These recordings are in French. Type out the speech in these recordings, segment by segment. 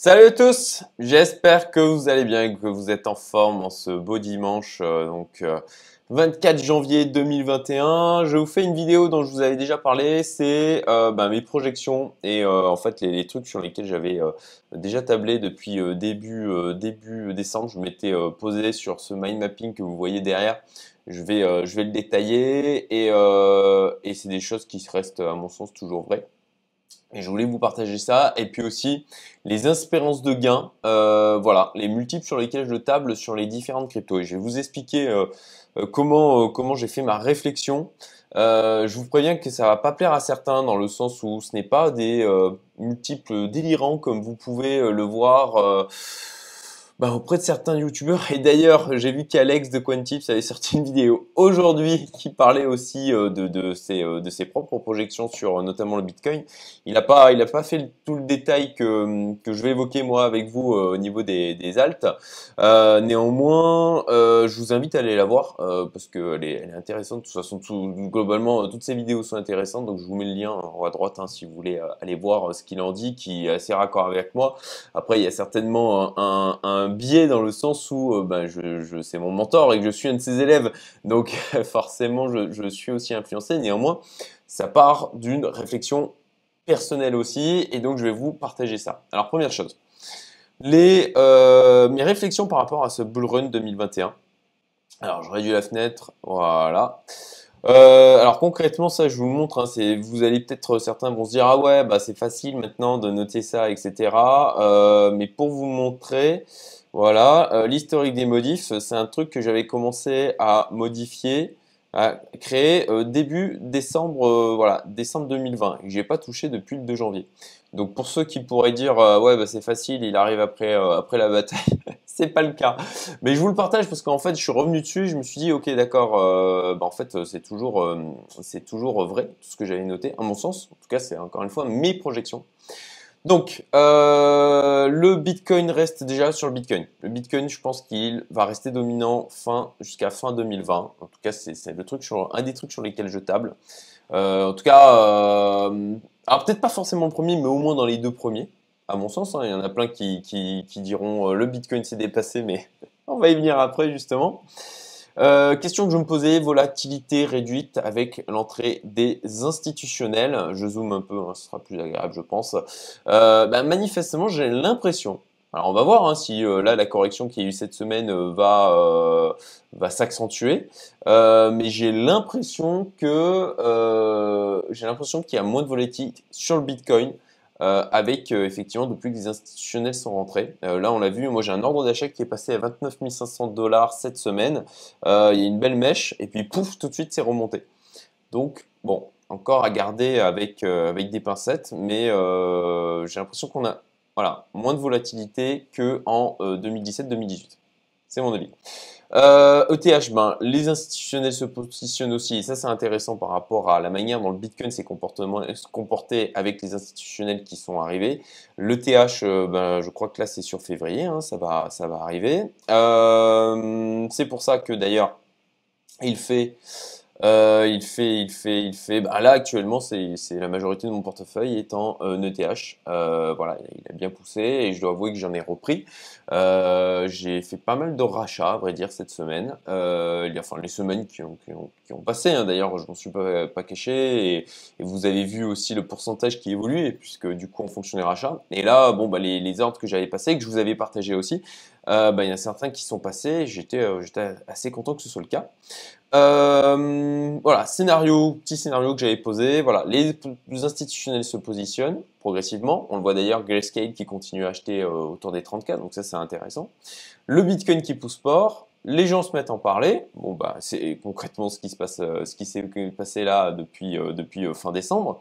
Salut à tous, j'espère que vous allez bien et que vous êtes en forme en ce beau dimanche, euh, donc 24 euh, janvier 2021. Je vous fais une vidéo dont je vous avais déjà parlé, c'est euh, bah, mes projections et en fait les, trucs sur lesquels j'avais déjà tablé depuis début, début décembre. Je m'étais posé sur ce mind mapping que vous voyez derrière. Je vais, je vais le détailler et, et c'est des choses qui restent à mon sens toujours vraies. Et je voulais vous partager ça. Et puis aussi les espérances de gain, euh, voilà, les multiples sur lesquels je table sur les différentes cryptos. Et je vais vous expliquer euh, euh, comment, comment j'ai fait ma réflexion. je vous préviens que ça va pas plaire à certains dans le sens où ce n'est pas des multiples délirants comme vous pouvez le voir bah, auprès de certains youtubeurs. Et d'ailleurs, j'ai vu qu'Alex de Quantips avait sorti une vidéo aujourd'hui qui parlait aussi euh, de, de, ses, euh, de ses propres projections sur euh, notamment le Bitcoin. Il n'a pas, il pas fait tout le détail que, que je vais évoquer moi avec vous au niveau des, des altes. néanmoins, je vous invite à aller la voir parce qu'elle est, elle est intéressante. De toute façon, tout, globalement, toutes ces vidéos sont intéressantes. Donc, je vous mets le lien en haut à droite hein, si vous voulez aller voir ce qu'il en dit, qui est assez raccord avec moi. Après, il y a certainement un, un biais dans le sens où ben, je, je c'est mon mentor et que je suis un de ses élèves. Donc forcément, je, je suis aussi influencé. Néanmoins, ça part d'une réflexion personnelle aussi. Et donc, je vais vous partager ça. Alors, première chose. Les, euh, mes réflexions par rapport à ce bull run 2021. Alors, je réduis la fenêtre. Voilà. Euh, alors concrètement, ça, je vous montre. Hein, vous allez peut-être certains vont se dire ah ouais, bah c'est facile maintenant de noter ça, etc. Euh, mais pour vous montrer, voilà, euh, l'historique des modifs, c'est un truc que j'avais commencé à modifier, à créer euh, début décembre, euh, voilà, décembre 2020, et que j'ai pas touché depuis le 2 janvier. Donc pour ceux qui pourraient dire ouais bah c'est facile, il arrive après après la bataille, c'est pas le cas. Mais je vous le partage parce qu'en fait je suis revenu dessus, je me suis dit ok d'accord, bah, en fait c'est toujours vrai tout ce que j'avais noté, à mon sens. En tout cas c'est encore une fois mes projections. Donc, euh, le Bitcoin reste déjà sur le Bitcoin. Le Bitcoin, je pense qu'il va rester dominant jusqu'à fin 2020. En tout cas, c'est le truc sur un des trucs sur lesquels je table. Euh, en tout cas, euh, alors peut-être pas forcément premier, mais au moins dans les deux premiers, à mon sens. Hein. il y en a plein qui, diront le Bitcoin s'est dépassé, mais on va y venir après justement. Euh, question que je me posais, volatilité réduite avec l'entrée des institutionnels. Je zoome un peu, hein, ce sera plus agréable je pense. Euh, bah, manifestement j'ai l'impression, alors on va voir hein, si euh, là la correction qui a eu cette semaine va, va s'accentuer, mais j'ai l'impression que j'ai l'impression qu'il y a moins de volatilité sur le Bitcoin. Euh, avec euh, effectivement depuis que les institutionnels sont rentrés. Euh, là, on l'a vu, moi j'ai un ordre d'achat qui est passé à 29 500 dollars cette semaine. Il y a une belle mèche et puis pouf, tout de suite c'est remonté. Donc bon, encore à garder avec des pincettes, mais j'ai l'impression qu'on a voilà, moins de volatilité qu'en 2017-2018. C'est mon avis. Euh, ETH, ben, les institutionnels se positionnent aussi, et ça c'est intéressant par rapport à la manière dont le Bitcoin s'est comporté avec les institutionnels qui sont arrivés. L'ETH, euh, ben, je crois que là c'est sur février, hein, ça, va, ça va arriver. Euh, c'est pour ça que d'ailleurs il fait euh, il fait, il fait, il fait. Bah là actuellement, c'est la majorité de mon portefeuille est en ETH. E euh, voilà, il a bien poussé et je dois avouer que j'en ai repris. Euh, j'ai fait pas mal de rachats, à vrai dire, cette semaine. Enfin, les semaines qui ont, passé. Hein, D'ailleurs, je m'en suis pas, caché et, vous avez vu aussi le pourcentage qui évolue puisque du coup, on fonction des rachats. Et là, bon, bah, les, ordres que j'avais passés, que je vous avais partagé aussi, bah, il y en a certains qui sont passés. J'étais assez content que ce soit le cas. Euh, voilà, scénario, petit scénario que j'avais posé. Voilà, les, institutionnels se positionnent progressivement. On le voit d'ailleurs, Grayscale qui continue à acheter euh, autour des 30K, donc ça c'est intéressant. Le Bitcoin qui pousse fort, les gens se mettent à en parler. Bon bah c'est concrètement ce qui se passe, euh, ce qui s'est passé là depuis depuis fin décembre.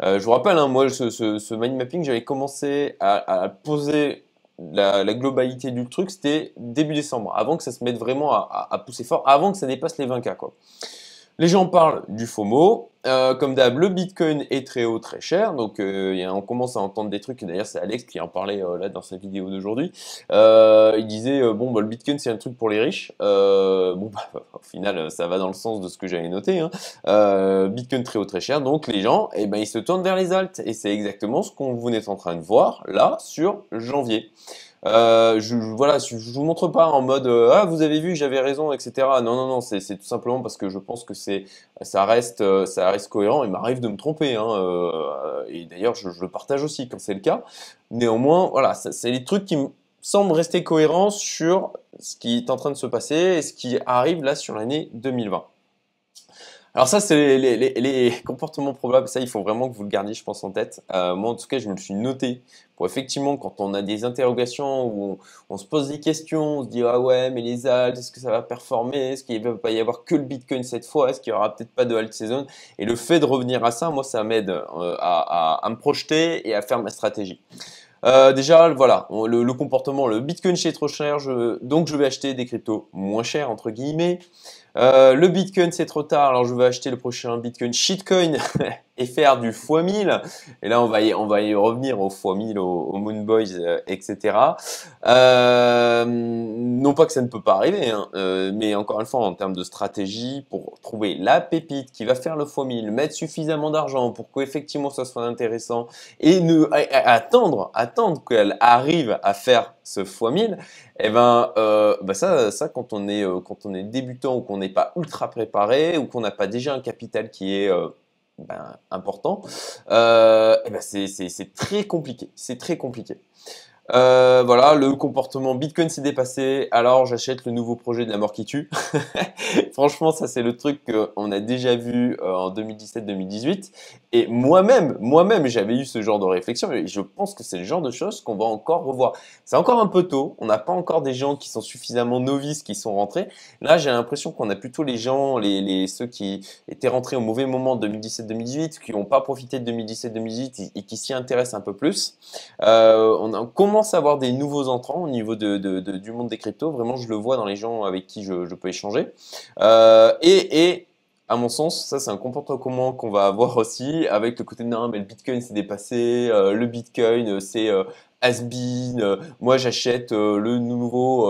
je vous rappelle, hein, moi ce, ce, mind mapping, j'avais commencé à, à poser la, globalité du truc, c'était début décembre, avant que ça se mette vraiment à, pousser fort, avant que ça dépasse les 20K. Quoi. Les gens parlent du FOMO, euh, comme d'hab, le Bitcoin est très haut, très cher. Donc, euh, on commence à entendre des trucs. D'ailleurs, c'est Alex qui en parlait euh, là dans sa vidéo d'aujourd'hui. il disait bon, bah, le Bitcoin c'est un truc pour les riches. bon, bah, au final, ça va dans le sens de ce que j'avais noté. Hein. Bitcoin très haut, très cher. Donc, les gens, eh ben, ils se tournent vers les alts. Et c'est exactement ce qu'on vous êtes en train de voir là sur janvier. Euh, je, voilà, je, vous montre pas en mode euh, ah vous avez vu j'avais raison etc. Non non non c'est tout simplement parce que je pense que c'est ça reste euh, ça reste cohérent. Il m'arrive de me tromper hein, et d'ailleurs je, je, le partage aussi quand c'est le cas. Néanmoins voilà c'est les trucs qui me semblent rester cohérents sur ce qui est en train de se passer et ce qui arrive là sur l'année 2020. Alors ça, c'est les, comportements probables. Ça, il faut vraiment que vous le gardiez, je pense, en tête. Euh, moi, en tout cas, je me le suis noté pour effectivement, quand on a des interrogations où on, se pose des questions, on se dit ah ouais, mais les alts, est-ce que ça va performer? Est-ce qu'il ne va pas y avoir que le Bitcoin cette fois? Est-ce qu'il y aura peut-être pas de alt season? Et le fait de revenir à ça, moi, ça m'aide euh, à, me projeter et à faire ma stratégie. Euh, déjà, voilà, le, comportement, le Bitcoin chez trop cher, donc je vais acheter des cryptos moins chers, entre guillemets. Euh, le Bitcoin, c'est trop tard, alors je vais acheter le prochain Bitcoin shitcoin et faire du x1000. Et là, on va y, revenir au x1000, au, Moon Boys, euh, etc. Euh, non pas que ça ne peut pas arriver, hein, mais encore une fois, en termes de stratégie, pour trouver la pépite qui va faire le x1000, mettre suffisamment d'argent pour qu'effectivement ça soit intéressant et attendre, attendre qu'elle arrive à faire ce x1000, eh ben, euh, bah ça, ça quand on est euh, quand on est débutant ou qu'on n'est pas ultra préparé ou qu'on n'a pas déjà un capital qui est euh, ben, important, eh ben c'est très compliqué. C'est très compliqué. Euh, voilà, le comportement Bitcoin s'est dépassé, alors j'achète le nouveau projet de la mort qui tue. Franchement, ça c'est le truc qu'on a déjà vu euh, en 2017-2018. Et moi-même, moi-même, j'avais eu ce genre de réflexion et je pense que c'est le genre de choses qu'on va encore revoir. C'est encore un peu tôt, on n'a pas encore des gens qui sont suffisamment novices qui sont rentrés. Là, j'ai l'impression qu'on a plutôt les gens, les, ceux qui étaient rentrés au mauvais moment de 2017-2018, qui n'ont pas profité de 2017-2018 et, qui s'y intéressent un peu plus. Euh, on a, comment avoir des nouveaux entrants au niveau de, du monde des cryptos. Vraiment, je le vois dans les gens avec qui je, peux échanger. Euh, et, à mon sens, ça c'est un comportement qu'on va avoir aussi avec le côté de non, mais le Bitcoin s'est dépassé, euh, le Bitcoin c'est euh, has been, moi j'achète le nouveau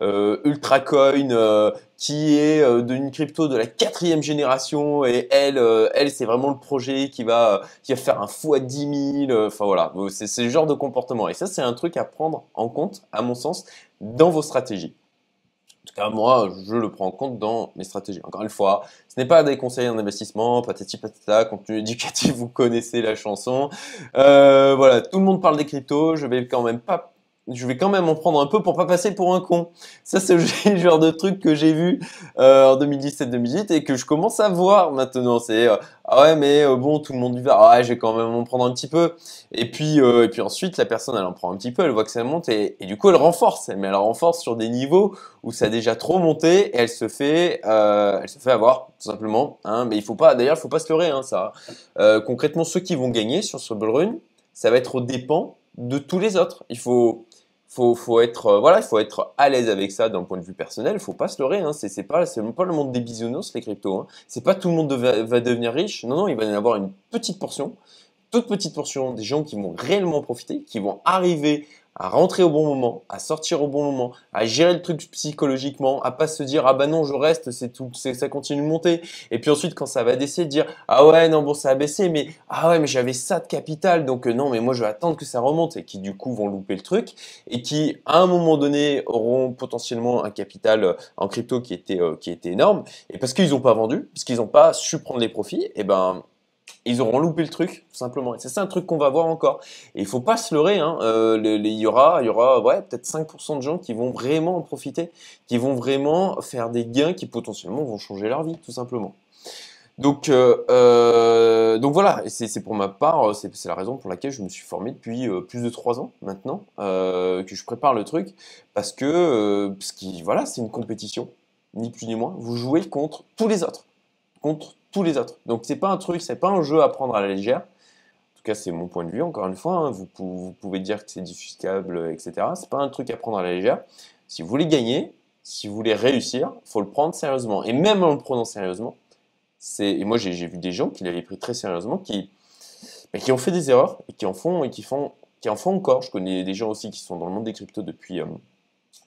euh, Ultracoin euh, qui est euh, d'une crypto de la quatrième génération et elle, elle c'est vraiment le projet qui va, qui va faire un fois 10 000. Enfin voilà, c'est ce genre de comportement. Et ça, c'est un truc à prendre en compte, à mon sens, dans vos stratégies. En tout cas, moi, je le prends en compte dans mes stratégies. Encore une fois, ce n'est pas des conseils en investissement, patati patata, contenu éducatif, vous connaissez la chanson. voilà, tout le monde parle des cryptos, je vais quand même pas je vais quand même en prendre un peu pour pas passer pour un con. Ça, c'est le genre de truc que j'ai vu euh, en 2017-2018 et que je commence à voir maintenant. C'est euh, ah ouais, mais euh, bon, tout le monde y va. Ah, je vais quand même en prendre un petit peu. Et puis, et puis ensuite, la personne, elle en prend un petit peu, elle voit que ça monte et, du coup, elle renforce. Mais elle renforce sur des niveaux où ça a déjà trop monté et elle se fait, elle se fait avoir tout simplement. Hein. Mais il faut pas, d'ailleurs, il faut pas se leurrer. Hein, ça. concrètement, ceux qui vont gagner sur ce bull run, ça va être au dépens de tous les autres. Il faut faut, faut être euh, voilà, il faut être à l'aise avec ça d'un point de vue personnel. Il faut pas se leurrer. Hein. C'est pas c'est pas le monde des bisounours les cryptos. Hein. C'est pas tout le monde va, va, devenir riche. Non non, il va y en avoir une petite portion, toute petite portion des gens qui vont réellement profiter, qui vont arriver à rentrer au bon moment, à sortir au bon moment, à gérer le truc psychologiquement, à pas se dire ah bah non je reste, c'est tout, c'est ça continue de monter. Et puis ensuite quand ça va baisser, dire ah ouais non bon ça a baissé, mais ah ouais mais j'avais ça de capital. Donc euh, non mais moi je vais attendre que ça remonte. Et qui du coup vont louper le truc. Et qui à un moment donné auront potentiellement un capital euh, en crypto qui était euh, qui était énorme. Et parce qu'ils n'ont pas vendu, parce qu'ils n'ont pas su prendre les profits, et ben ils auront loupé le truc, tout simplement. Et c'est un truc qu'on va voir encore. Et il faut pas se leurrer. Hein. Euh, il y aura, y aura ouais, peut-être 5% de gens qui vont vraiment en profiter, qui vont vraiment faire des gains qui potentiellement vont changer leur vie, tout simplement. Donc, euh, euh, donc voilà, c'est pour ma part, c'est la raison pour laquelle je me suis formé depuis plus de 3 ans maintenant, que je prépare le truc, parce que, parce voilà, c'est une compétition, ni plus ni moins. Vous jouez contre tous les autres, contre tous les autres. Donc c'est pas un truc, c'est pas un jeu à prendre à la légère. En tout cas, c'est mon point de vue. Encore une fois, hein. vous, pouvez dire que c'est diffuscable, etc. C'est pas un truc à prendre à la légère. Si vous voulez gagner, si vous voulez réussir, faut le prendre sérieusement. Et même en le prenant sérieusement, c'est moi j'ai vu des gens qui l'avaient pris très sérieusement, qui qui ont fait des erreurs et qui en font et qui font qui en font encore. Je connais des gens aussi qui sont dans le monde des cryptos depuis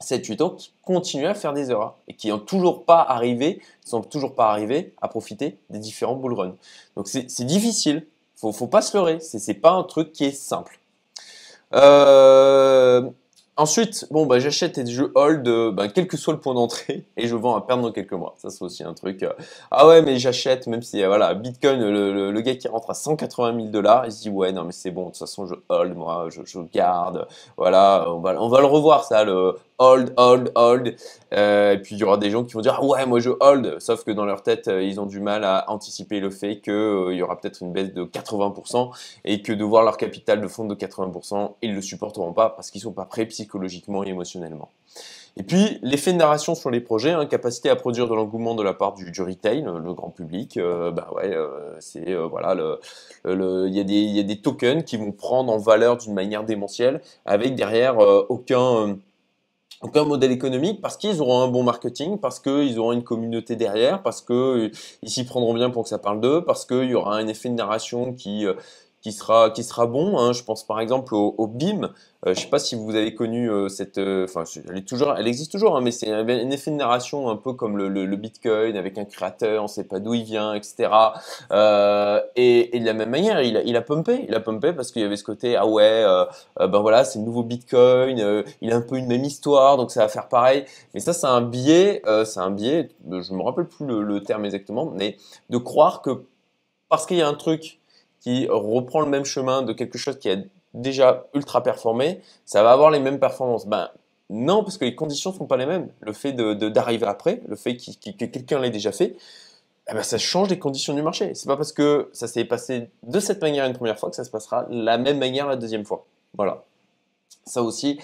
7-8 ans qui continuent à faire des erreurs et qui n'ont toujours pas arrivé, sont toujours pas arrivés à profiter des différents bull runs. Donc c'est difficile, faut, faut pas se leurrer, c'est pas un truc qui est simple. Euh, Ensuite, bon, bah, j'achète et je hold, euh, bah, quel que soit le point d'entrée, et je vends à perdre dans quelques mois. Ça, c'est aussi un truc. Euh, ah ouais, mais j'achète, même si, voilà, Bitcoin, le, gars qui rentre à 180 000 dollars, il se dit, ouais, non, mais c'est bon, de toute façon, je hold, moi, je, je garde. Voilà, on va, on va le revoir, ça, le hold, hold, hold. et puis, il y aura des gens qui vont dire, ah ouais, moi, je hold. Sauf que dans leur tête, ils ont du mal à anticiper le fait qu'il y aura peut-être une baisse de 80% et que de voir leur capital de fonds de 80%, ils le supporteront pas parce qu'ils sont pas prêts psychologiquement et émotionnellement. Et puis, l'effet de narration sur les projets, hein, capacité à produire de l'engouement de la part du, retail, le grand public, euh, bah ouais, euh, c'est euh, voilà, le, il des, y a des tokens qui vont prendre en valeur d'une manière démentielle, avec derrière aucun aucun modèle économique parce qu'ils auront un bon marketing, parce qu'ils auront une communauté derrière, parce qu'ils s'y prendront bien pour que ça parle d'eux, parce qu'il y aura un effet de narration qui, qui sera, qui sera bon. Hein. Je pense par exemple au, au BIM. Euh, je sais pas si vous avez connu euh, cette, euh, enfin, elle est toujours, elle existe toujours, hein, mais c'est un, effet de narration un peu comme le, le, Bitcoin avec un créateur, on sait pas d'où il vient, etc. Et, et, de la même manière, il a, il a pumpé, il a pumpé parce qu'il y avait ce côté ah ouais, ben voilà, c'est le nouveau Bitcoin, il a un peu une même histoire, donc ça va faire pareil. Mais ça, c'est un biais, c'est un biais, je me rappelle plus le, le terme exactement, mais de croire que parce qu'il y a un truc qui reprend le même chemin de quelque chose qui a déjà ultra performé, ça va avoir les mêmes performances. Ben non, parce que les conditions ne sont pas les mêmes. Le fait d'arriver après, le fait que quelqu'un l'ait déjà fait, eh ben, ça change les conditions du marché. C'est pas parce que ça s'est passé de cette manière une première fois que ça se passera la même manière la deuxième fois. Voilà. Ça aussi.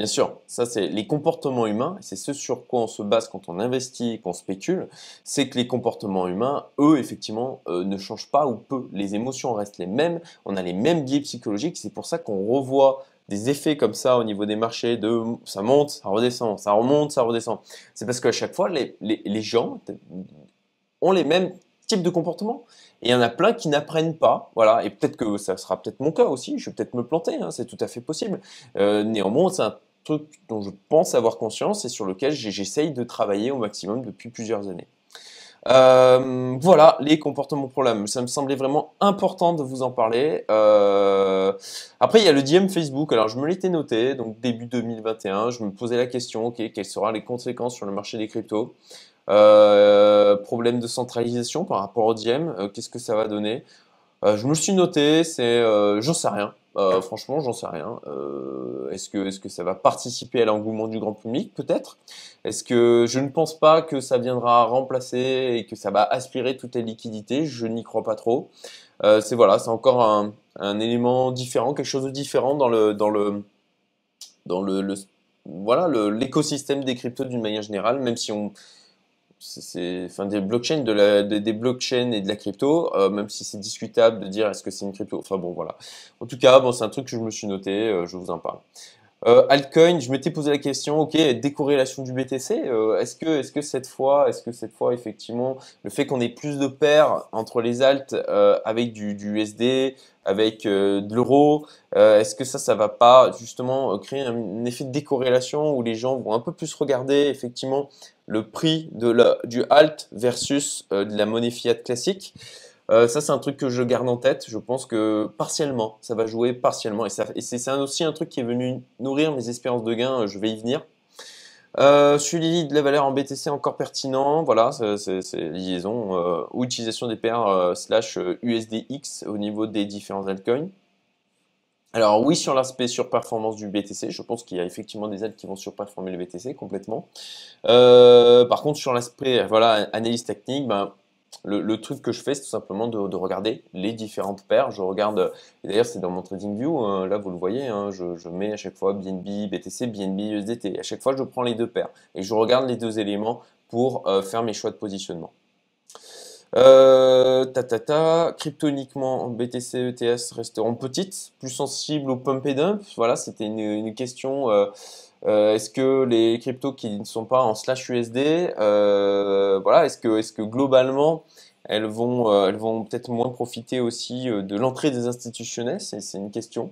Bien sûr, ça c'est les comportements humains, c'est ce sur quoi on se base quand on investit, qu'on spécule, c'est que les comportements humains, eux, effectivement, euh, ne changent pas ou peu. Les émotions restent les mêmes, on a les mêmes biais psychologiques, c'est pour ça qu'on revoit des effets comme ça au niveau des marchés, de ça monte, ça redescend, ça remonte, ça redescend. C'est parce qu'à chaque fois, les, les gens ont les mêmes types de comportements. Et il y en a plein qui n'apprennent pas, voilà. Et peut-être que ça sera peut-être mon cas aussi. Je vais peut-être me planter, hein, c'est tout à fait possible. Euh, néanmoins, c'est un truc dont je pense avoir conscience et sur lequel j'essaye de travailler au maximum depuis plusieurs années. Euh, voilà les comportements problèmes. Ça me semblait vraiment important de vous en parler. Euh, après, il y a le DM Facebook. Alors, je me l'étais noté. Donc, début 2021, je me posais la question, ok, quelles seront les conséquences sur le marché des cryptos? Euh, Problème de centralisation par rapport au DM. Qu'est-ce que ça va donner? Je me suis noté. C'est, j'en sais rien. Euh, franchement, j'en sais rien. Euh, est-ce que, ça va participer à l'engouement du grand public? Peut-être. Est-ce que je ne pense pas que ça viendra remplacer et que ça va aspirer toutes les liquidités? Je n'y crois pas trop. Euh, c'est voilà, c'est encore un, élément différent, quelque chose de différent dans le dans le l'écosystème des cryptos d'une manière générale, même si on c'est enfin des blockchains de la des, blockchains et de la crypto euh, même si c'est discutable de dire est-ce que c'est une crypto. Enfin bon voilà. En tout cas bon c'est un truc que je me suis noté euh, je vous en parle. Euh, altcoin je m'étais posé la question ok décorrélation du BTC euh, est-ce que est-ce que cette fois est-ce que cette fois effectivement le fait qu'on ait plus de paires entre les alts avec du, du USD avec de l'euro est-ce que ça ça va pas justement créer un effet de décorrélation où les gens vont un peu plus regarder effectivement le prix du alt versus euh, de la monnaie fiat classique. Euh, ça, c'est un truc que je garde en tête. Je pense que partiellement, ça va jouer partiellement. Et, c'est aussi un truc qui est venu nourrir mes espérances de gain. Je vais y venir. Euh, suivi de la valeur en BTC encore pertinent. Voilà, c'est liaison euh, ou utilisation des paires slash USDX au niveau des différents altcoins. Alors oui, sur l'aspect surperformance du BTC, je pense qu'il y a effectivement des aides qui vont surperformer le BTC complètement. Euh, par contre, sur l'aspect voilà analyse technique, ben, le, truc que je fais, c'est tout simplement de, regarder les différentes paires. Je regarde, d'ailleurs c'est dans mon TradingView, hein, là vous le voyez, hein, je, mets à chaque fois BNB, BTC, BNB, USDT. À chaque fois, je prends les deux paires et je regarde les deux éléments pour euh, faire mes choix de positionnement. Euh, ta, ta, ta, cryptoniquement, BTC, ETS resteront petites, plus sensibles au pump et dump. Voilà, c'était une, question. Euh, euh, est-ce que les cryptos qui ne sont pas en slash USD, euh, voilà, est-ce que, est-ce que globalement elles vont, elles vont peut-être moins profiter aussi de l'entrée des institutionnels, c'est une question.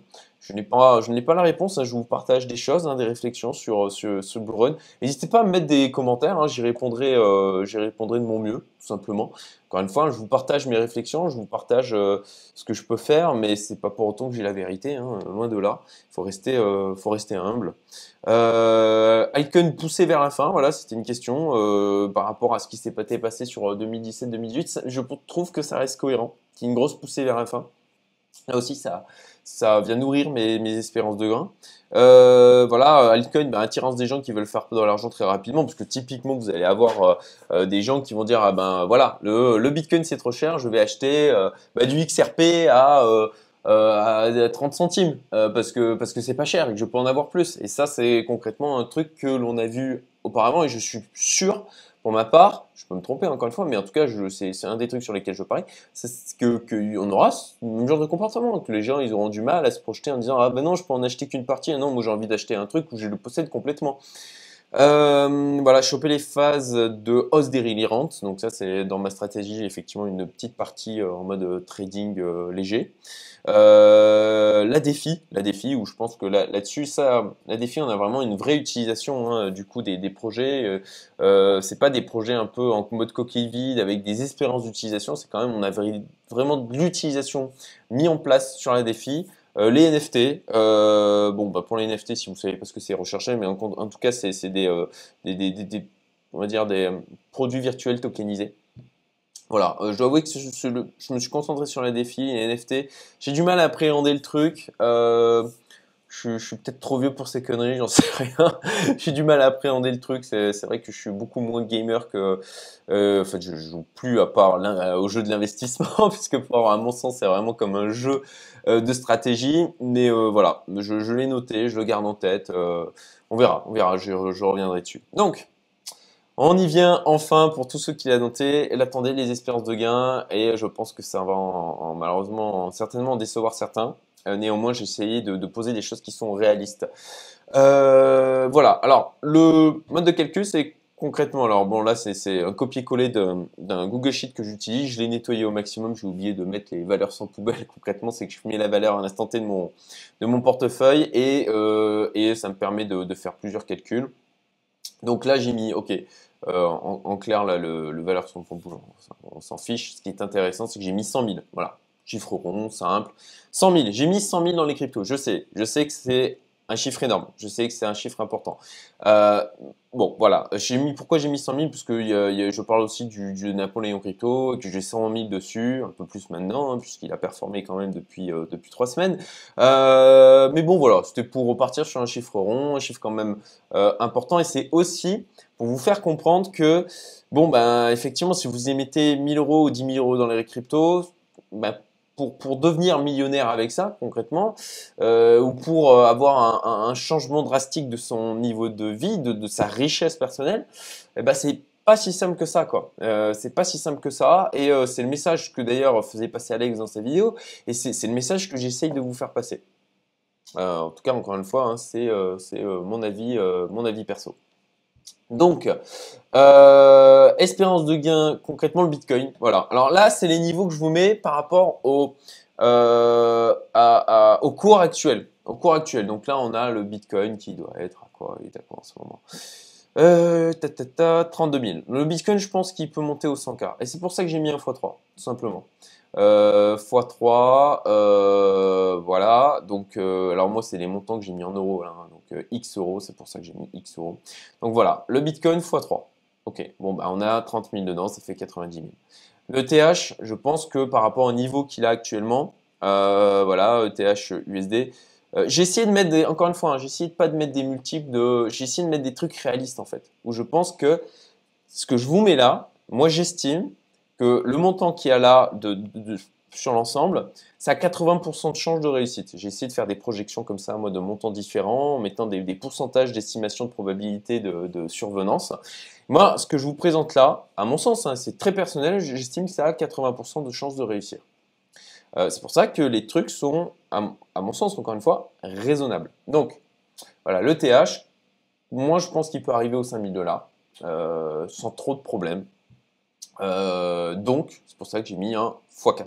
Je n'ai pas, je n'ai pas la réponse. Hein. je vous partage des choses, hein, des réflexions sur sur ce Bull Run. N'hésitez pas à me mettre des commentaires. Hein. j'y répondrai, euh, j'y répondrai de mon mieux, tout simplement. Encore une fois, je vous partage mes réflexions, je vous partage euh, ce que je peux faire, mais c'est pas pour autant que j'ai la vérité. Loin de là. Il faut rester, euh, faut rester humble. Euh, Icon poussé vers la fin. Voilà, c'était une question euh, par rapport à ce qui s'est passé sur 2017-2018. Je trouve que ça reste cohérent. Ait une grosse poussée vers la fin. Là aussi, ça, ça vient nourrir mes, mes espérances de grain. Euh, voilà, altcoin, bah, attirance des gens qui veulent faire de l'argent très rapidement, parce que typiquement, vous allez avoir euh, euh, des gens qui vont dire, ah ben voilà, le, le Bitcoin c'est trop cher, je vais acheter euh, bah, du XRP à, à 30 centimes, parce que parce que c'est pas cher et que je peux en avoir plus. Et ça, c'est concrètement un truc que l'on a vu auparavant, et je suis sûr pour ma part, je peux me tromper encore une fois, mais en tout cas, c'est un des trucs sur lesquels je parie, c'est qu'on aura ce même genre de comportement, que les gens ils auront du mal à se projeter en disant ah ben non, je peux en acheter qu'une partie, non, moi j'ai envie d'acheter un truc où je le possède complètement. Euh, voilà, choper les phases de hausse délirante. Donc ça, c'est dans ma stratégie, effectivement, une petite partie euh, en mode euh, trading léger. la défi, la défi, où je pense que là-dessus, ça, la défi, on a vraiment une vraie utilisation hein, du coup des, des projets. Euh, c'est pas des projets un peu en mode coquille vide avec des espérances d'utilisation. C'est quand même, on a vraiment de l'utilisation mis en place sur la défi. Euh, les NFT, euh, bon, bah, pour les NFT, si vous savez pas ce que c'est recherché, mais en, tout cas, c'est euh, des, des, des, on va dire des produits virtuels tokenisés. Voilà, je dois avouer que je, je, me suis concentré sur les défis, les NFT. J'ai du mal à appréhender le truc. Euh, je, suis peut-être trop vieux pour ces conneries, j'en sais rien. J'ai du mal à appréhender le truc. C'est vrai que je suis beaucoup moins gamer que. Euh, en fait, je joue plus à part euh, au jeu de l'investissement, puisque pour à mon sens, c'est vraiment comme un jeu euh, de stratégie. Mais euh, voilà, je, je l'ai noté, je le garde en tête. on verra, on verra, je, je, reviendrai dessus. Donc, on y vient enfin pour tous ceux qui noté. L'attendez, les espérances de gain, et je pense que ça va en, malheureusement certainement décevoir certains. Euh, néanmoins, j'ai essayé de, poser des choses qui sont réalistes. Euh, voilà. Alors, le mode de calcul, c'est concrètement, alors bon là c'est un copier-coller d'un Google Sheet que j'utilise, je l'ai nettoyé au maximum, j'ai oublié de mettre les valeurs sans poubelle, concrètement c'est que je mets la valeur à l'instant T de mon, de mon portefeuille et, euh, et ça me permet de, faire plusieurs calculs. Donc là j'ai mis, ok, en, clair là le, le valeur sans poubelle, on s'en fiche, ce qui est intéressant c'est que j'ai mis 100 000, voilà, chiffre rond, simple. 100 000, j'ai mis 100 000 dans les cryptos, je sais, je sais que c'est un chiffre énorme, je sais que c'est un chiffre important. Euh, bon, voilà, j'ai mis, pourquoi j'ai mis 100 000 Parce que je parle aussi du, Napoléon Crypto, que j'ai 100 000 dessus, un peu plus maintenant, hein, puisqu'il a performé quand même depuis, euh, depuis 3 semaines. Euh, mais bon, voilà, c'était pour repartir sur un chiffre rond, un chiffre quand même important, et c'est aussi pour vous faire comprendre que, bon, ben, effectivement, si vous émettez 1000 euros ou 10 000 euros dans les cryptos, ben, pour, devenir millionnaire avec ça, concrètement, euh, ou pour euh, avoir un, changement drastique de son niveau de vie, de, sa richesse personnelle, eh ben c'est pas si simple que ça, quoi. Euh, c'est pas si simple que ça, et c'est le message que d'ailleurs faisait passer Alex dans sa vidéo, et c'est le message que j'essaye de vous faire passer. en tout cas, encore une fois, hein, c'est mon mon avis perso. Donc, euh, espérance de gain, concrètement le Bitcoin. Voilà. Alors là, c'est les niveaux que je vous mets par rapport au, euh, au cours actuel. Au cours actuel. Donc là, on a le Bitcoin qui doit être à quoi Il est à quoi en ce moment? Euh, 32 000. Le Bitcoin, je pense qu'il peut monter au 100K. Et c'est pour ça que j'ai mis un x3, tout simplement. Euh, x3, euh, voilà. Donc, euh, alors moi, c'est les montants que j'ai mis en euros. Hein. donc, X euros, c'est pour ça que j'ai mis X euros. Donc voilà, le Bitcoin x3. Ok, bon, bah, on a 30 000 dedans, ça fait 90 000. Le TH, je pense que par rapport au niveau qu'il a actuellement, voilà, TH USD, j'ai essayé de mettre des, encore une fois, hein, j'ai essayé de pas de mettre des multiples de, j'ai essayé de mettre des trucs réalistes en fait, où je pense que ce que je vous mets là, moi j'estime que le montant qu'il y a là sur l'ensemble, ça a 80% de chance de réussite. J'ai essayé de faire des projections comme ça, moi, de montants différents, en mettant des, pourcentages d'estimation de probabilité de, survenance. Moi, ce que je vous présente là, à mon sens, hein, c'est très personnel, j'estime que ça a 80% de chance de réussir. Euh, c'est pour ça que les trucs sont, à, mon sens, encore une fois, raisonnables. Donc, voilà, le TH, moi, je pense qu'il peut arriver aux 5000 dollars, euh, sans trop de problèmes. Donc, c'est pour ça que j'ai mis un x4.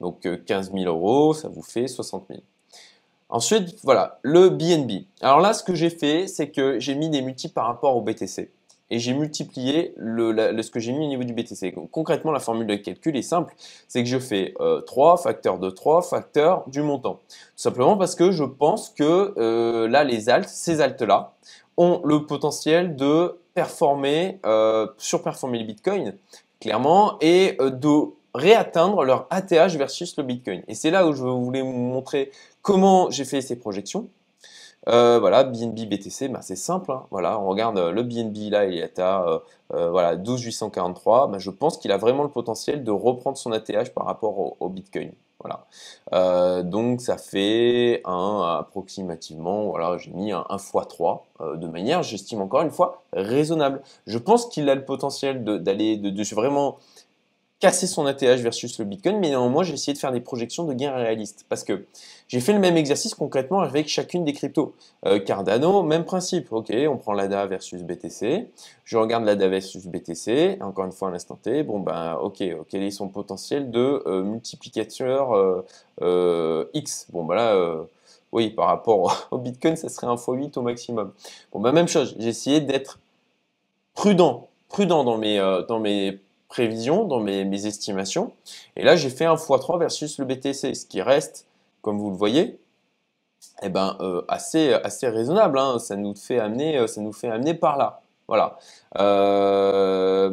Donc 15 000 euros, ça vous fait 60 000. Ensuite, voilà, le BNB. Alors là, ce que j'ai fait, c'est que j'ai mis des multiples par rapport au BTC. Et j'ai multiplié le, ce que j'ai mis au niveau du BTC. concrètement, la formule de calcul est simple. C'est que je fais 3 euh, facteurs de 3 facteurs du montant. Tout simplement parce que je pense que euh, là, les alts, ces alts-là, ont le potentiel de performer, euh, surperformer les bitcoins, clairement, et de réatteindre leur ATH versus le Bitcoin. Et c'est là où je voulais vous montrer comment j'ai fait ces projections. Euh, voilà, BNB BTC, bah, c'est simple. Hein. Voilà, on regarde euh, le BNB là, il est à euh, euh voilà, 12843. Bah, je pense qu'il a vraiment le potentiel de reprendre son ATH par rapport au, Bitcoin. Voilà. donc ça fait un approximativement, voilà, j'ai mis un 1 x3 de manière, j'estime encore une fois, raisonnable. Je pense qu'il a le potentiel d'aller, de, de, vraiment casser son ATH versus le Bitcoin, mais néanmoins j'ai essayé de faire des projections de gains réalistes parce que j'ai fait le même exercice concrètement avec chacune des cryptos. Euh, Cardano, même principe. Ok, on prend l'ADA versus BTC. Je regarde l'ADA versus BTC. Encore une fois à l'instant T. Bon ben ok, quel est son potentiel de euh, multiplicateur euh, X? Bon ben là oui, par rapport au Bitcoin, ça serait un x8 au maximum. Bon, ben, même chose, j'ai essayé d'être prudent, prudent dans mes, dans mes prévisions, dans mes, estimations. Et là, j'ai fait un x3 versus le BTC, ce qui reste, comme vous le voyez, eh ben, euh, assez, assez raisonnable. Hein. Ça, nous fait amener, euh, ça nous fait amener par là. Voilà. Euh,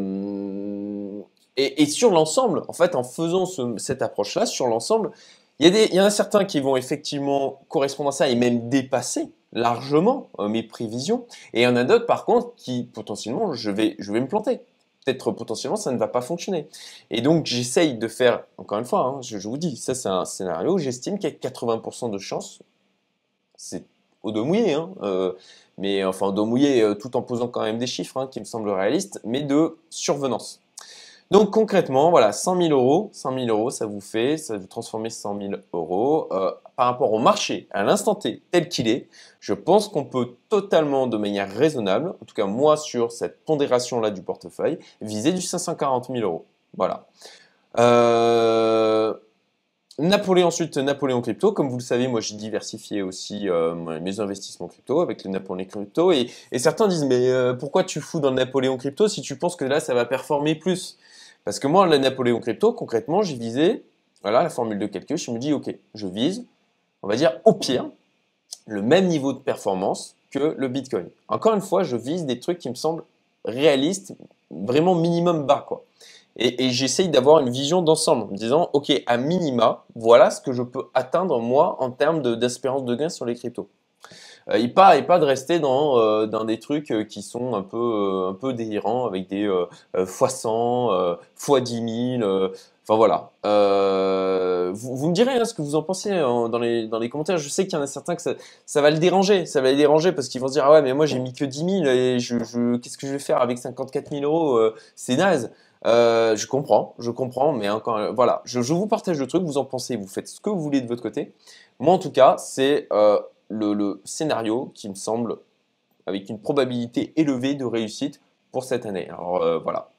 et, sur l'ensemble, en fait, en faisant cette approche-là, sur l'ensemble, il y, y, en a certains qui vont effectivement correspondre à ça et même dépasser largement mes prévisions. Et il y en a d'autres, par contre, qui potentiellement, je vais, je vais me planter peut-être potentiellement ça ne va pas fonctionner. Et donc j'essaye de faire, encore une fois, hein, je, vous dis, ça c'est un scénario où j'estime qu'il y a 80% de chances, c'est au dos mouillé, hein, euh, mais enfin au dos mouillé euh, tout en posant quand même des chiffres hein, qui me semblent réalistes, mais de survenance. Donc concrètement, voilà, 100 000 euros, 100 000 euros, ça vous fait, ça vous transformer 100 000 euros euh, par rapport au marché à l'instant T tel qu'il est. Je pense qu'on peut totalement, de manière raisonnable, en tout cas moi sur cette pondération là du portefeuille, viser du 540 000 euros. Voilà. Euh, Napoléon ensuite, Napoléon Crypto. Comme vous le savez, moi j'ai diversifié aussi euh, mes investissements crypto avec le Napoléon Crypto. Et, certains disent, mais pourquoi tu fous dans le Napoléon Crypto si tu penses que là ça va performer plus? Parce que moi, le Napoléon Crypto, concrètement, j'ai visé, voilà la formule de calcul, je me dis, ok, je vise, on va dire au pire, le même niveau de performance que le Bitcoin. Encore une fois, je vise des trucs qui me semblent réalistes, vraiment minimum bas, quoi. Et, j'essaye d'avoir une vision d'ensemble, en disant, ok, à minima, voilà ce que je peux atteindre moi en termes d'espérance de, gain sur les cryptos. Euh, il pas, pas de rester dans, euh, des trucs euh, qui sont un peu, délirants avec des x100, x10 000. Enfin voilà. Vous, vous, me direz hein, ce que vous en pensez hein, dans, les, commentaires. Je sais qu'il y en a certains que ça, va le déranger. Ça va les déranger parce qu'ils vont se dire Ah ouais, mais moi j'ai mis que 10 000 et je, qu'est-ce que je vais faire avec 54 000 euros C'est naze. Euh, je comprends, je comprends, mais encore, voilà, je, vous partage le truc, vous en pensez, vous faites ce que vous voulez de votre côté. Moi, en tout cas, c'est euh, le, scénario qui me semble avec une probabilité élevée de réussite pour cette année. Alors euh, voilà.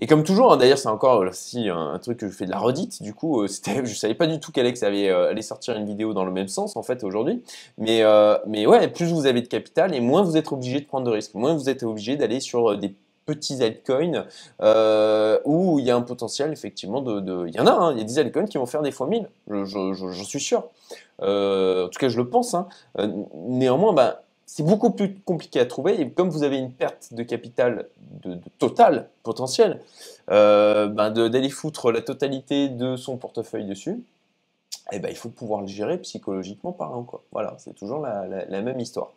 Et comme toujours, hein, d'ailleurs, c'est encore aussi un, truc que je fais de la redite. Du coup, euh, c'était, je savais pas du tout qu'Alex euh, allait sortir une vidéo dans le même sens en fait aujourd'hui. Mais mais ouais, plus vous avez de capital et moins vous êtes obligé de prendre de risques, moins vous êtes obligé d'aller sur des petits altcoins où il y a un potentiel effectivement de, il y en a, hein, il y a des altcoins qui vont faire des fois 1000, j'en suis sûr. Euh, en tout cas, je le pense. Hein. Euh, néanmoins, bah, c'est beaucoup plus compliqué à trouver. Et comme vous avez une perte de capital de, total potentiel, euh, bah, d'aller foutre la totalité de son portefeuille dessus, eh ben, il faut pouvoir le gérer psychologiquement parlant. Quoi. Voilà, c'est toujours la, même histoire.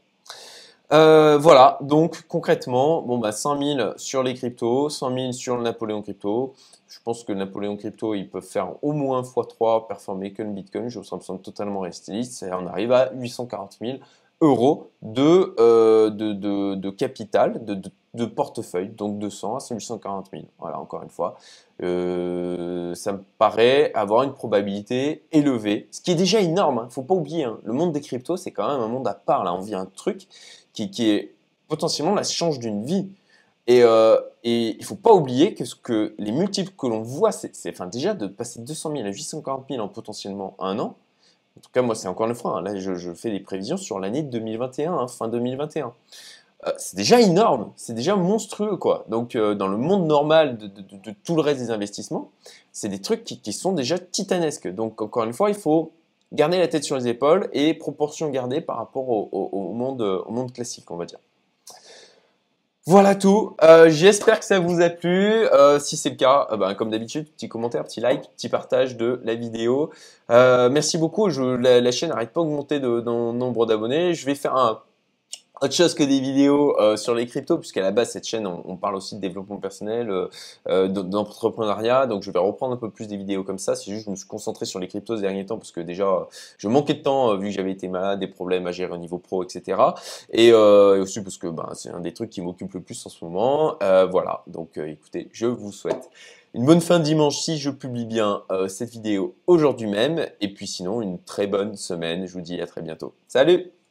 voilà, donc concrètement, bon bah 100 000 sur les cryptos, 100 000 sur le Napoléon Crypto, je pense que Napoléon Crypto, ils peuvent faire au moins x3 performer que le Bitcoin. Je me sens totalement réaliste. On arrive à 840 000 euros de, euh, de, de, capital, de, de, portefeuille, donc 200 à 840 000. Voilà, encore une fois. Euh, ça me paraît avoir une probabilité élevée, ce qui est déjà énorme. Il hein. ne faut pas oublier, hein. le monde des cryptos, c'est quand même un monde à part. Là, on vit un truc qui, qui est potentiellement la change d'une vie. Et, euh, et il faut pas oublier que, ce que les multiples que l'on voit, c'est enfin, déjà de passer de 200 000 à 840 000 en potentiellement un an. En tout cas, moi, c'est encore une fois, hein, là, je, fais des prévisions sur l'année 2021, hein, fin 2021. Euh, c'est déjà énorme, c'est déjà monstrueux, quoi. Donc, euh, dans le monde normal de, tout le reste des investissements, c'est des trucs qui, sont déjà titanesques. Donc, encore une fois, il faut garder la tête sur les épaules et proportion gardée par rapport au, au monde classique, on va dire. Voilà tout. Euh, j'espère que ça vous a plu. Euh, si c'est le cas, euh, ben, comme d'habitude, petit commentaire, petit like, petit partage de la vidéo. merci beaucoup. Je, la, chaîne n'arrête pas d'augmenter de, de, nombre d'abonnés. Je vais faire un autre chose que des vidéos euh, sur les cryptos, puisqu'à la base, cette chaîne, on, parle aussi de développement personnel, euh, euh d'entrepreneuriat. Donc, je vais reprendre un peu plus des vidéos comme ça. C'est juste que je me suis concentré sur les cryptos ces derniers temps, parce que déjà, je manquais de temps, euh, vu que j'avais été malade, des problèmes à gérer au niveau pro, etc. Et, et aussi parce que ben, c'est un des trucs qui m'occupe le plus en ce moment. voilà, donc écoutez, je vous souhaite une bonne fin de dimanche si je publie bien cette vidéo aujourd'hui même. Et puis sinon, une très bonne semaine. Je vous dis à très bientôt. Salut